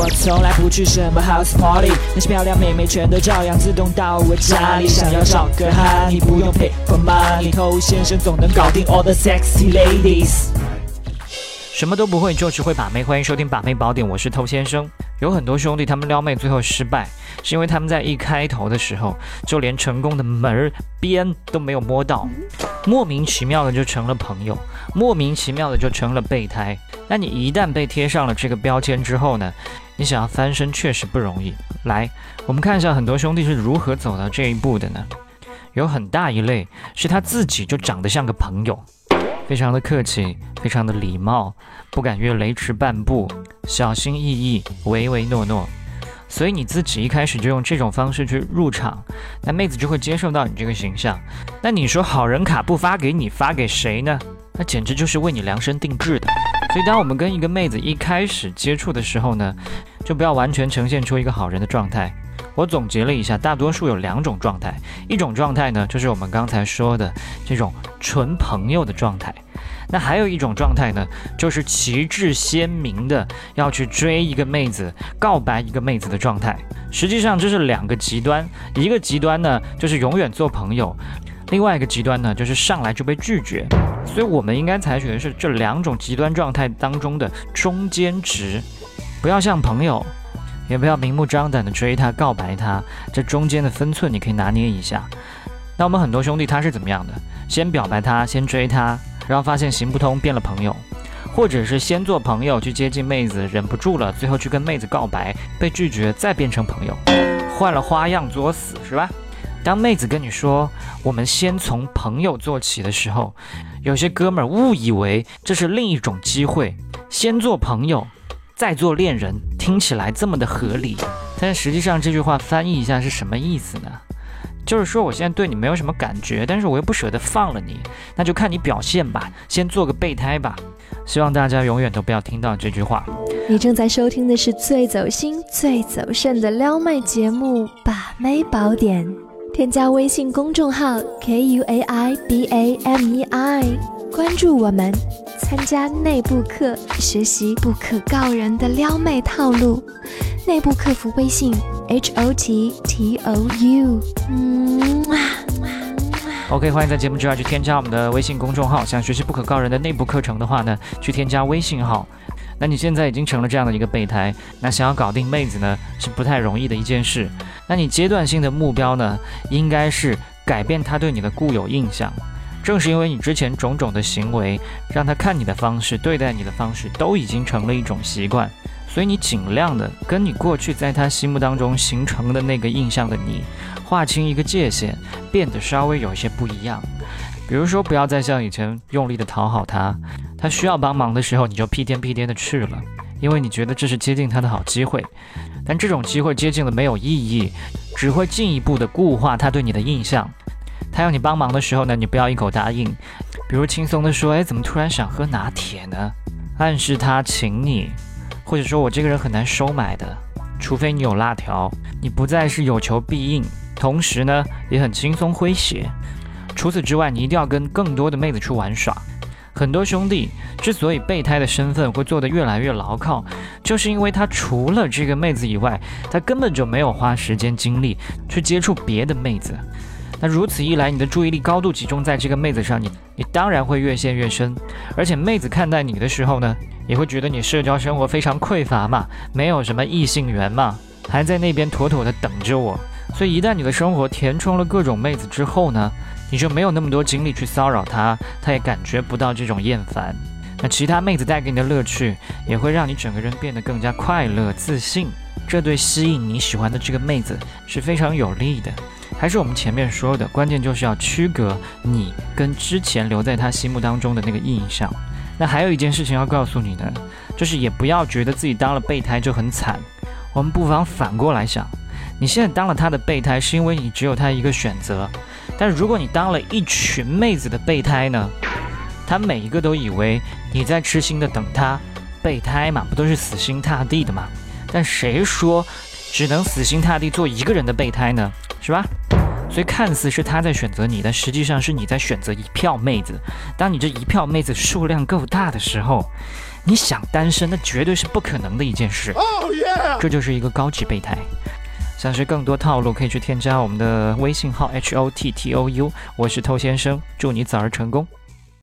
我从来不去什么 house party，那些漂亮妹妹全都照样自动到我家里。想要找个哈，你不用 pay for money，偷先生总能搞定 all the sexy ladies。什么都不会，就只会把妹。欢迎收听《把妹宝典》，我是偷先生。有很多兄弟，他们撩妹最后失败，是因为他们在一开头的时候就连成功的门儿边都没有摸到，莫名其妙的就成了朋友，莫名其妙的就成了备胎。那你一旦被贴上了这个标签之后呢，你想要翻身确实不容易。来，我们看一下很多兄弟是如何走到这一步的呢？有很大一类是他自己就长得像个朋友。非常的客气，非常的礼貌，不敢越雷池半步，小心翼翼，唯唯诺诺。所以你自己一开始就用这种方式去入场，那妹子就会接受到你这个形象。那你说好人卡不发给你，发给谁呢？那简直就是为你量身定制的。所以当我们跟一个妹子一开始接触的时候呢，就不要完全呈现出一个好人的状态。我总结了一下，大多数有两种状态，一种状态呢，就是我们刚才说的这种纯朋友的状态，那还有一种状态呢，就是旗帜鲜明的要去追一个妹子、告白一个妹子的状态。实际上这是两个极端，一个极端呢就是永远做朋友，另外一个极端呢就是上来就被拒绝。所以我们应该采取的是这两种极端状态当中的中间值，不要像朋友。也不要明目张胆的追他、告白他，这中间的分寸你可以拿捏一下。那我们很多兄弟他是怎么样的？先表白他，先追他，然后发现行不通，变了朋友，或者是先做朋友去接近妹子，忍不住了，最后去跟妹子告白，被拒绝，再变成朋友，换了花样作死，是吧？当妹子跟你说我们先从朋友做起的时候，有些哥们儿误以为这是另一种机会，先做朋友。再做恋人，听起来这么的合理，但实际上这句话翻译一下是什么意思呢？就是说我现在对你没有什么感觉，但是我又不舍得放了你，那就看你表现吧，先做个备胎吧。希望大家永远都不要听到这句话。你正在收听的是最走心、最走肾的撩妹节目《把妹宝典》，添加微信公众号 k u a i b a m e i，关注我们。参加内部课，学习不可告人的撩妹套路。内部客服微信：h o t t o u。嗯，OK，欢迎在节目之外去添加我们的微信公众号。想学习不可告人的内部课程的话呢，去添加微信号。那你现在已经成了这样的一个备胎，那想要搞定妹子呢，是不太容易的一件事。那你阶段性的目标呢，应该是改变她对你的固有印象。正是因为你之前种种的行为，让他看你的方式、对待你的方式都已经成了一种习惯，所以你尽量的跟你过去在他心目当中形成的那个印象的你，划清一个界限，变得稍微有一些不一样。比如说，不要再像以前用力的讨好他，他需要帮忙的时候你就屁颠屁颠的去了，因为你觉得这是接近他的好机会。但这种机会接近了没有意义，只会进一步的固化他对你的印象。他要你帮忙的时候呢，你不要一口答应，比如轻松的说：“哎，怎么突然想喝拿铁呢？”暗示他请你，或者说我这个人很难收买的，除非你有辣条。你不再是有求必应，同时呢也很轻松诙谐。除此之外，你一定要跟更多的妹子去玩耍。很多兄弟之所以备胎的身份会做得越来越牢靠，就是因为他除了这个妹子以外，他根本就没有花时间精力去接触别的妹子。那如此一来，你的注意力高度集中在这个妹子上，你你当然会越陷越深。而且妹子看待你的时候呢，也会觉得你社交生活非常匮乏嘛，没有什么异性缘嘛，还在那边妥妥的等着我。所以一旦你的生活填充了各种妹子之后呢，你就没有那么多精力去骚扰她，她也感觉不到这种厌烦。那其他妹子带给你的乐趣，也会让你整个人变得更加快乐自信。这对吸引你喜欢的这个妹子是非常有利的。还是我们前面说的，关键就是要区隔你跟之前留在他心目当中的那个印象。那还有一件事情要告诉你呢，就是也不要觉得自己当了备胎就很惨。我们不妨反过来想，你现在当了他的备胎，是因为你只有他一个选择。但如果你当了一群妹子的备胎呢？他每一个都以为你在痴心的等他，备胎嘛，不都是死心塌地的嘛？但谁说只能死心塌地做一个人的备胎呢？是吧？所以看似是他在选择你，但实际上是你在选择一票妹子。当你这一票妹子数量够大的时候，你想单身，那绝对是不可能的一件事。这就是一个高级备胎。想学更多套路，可以去添加我们的微信号 h o t t o u，我是偷先生，祝你早日成功。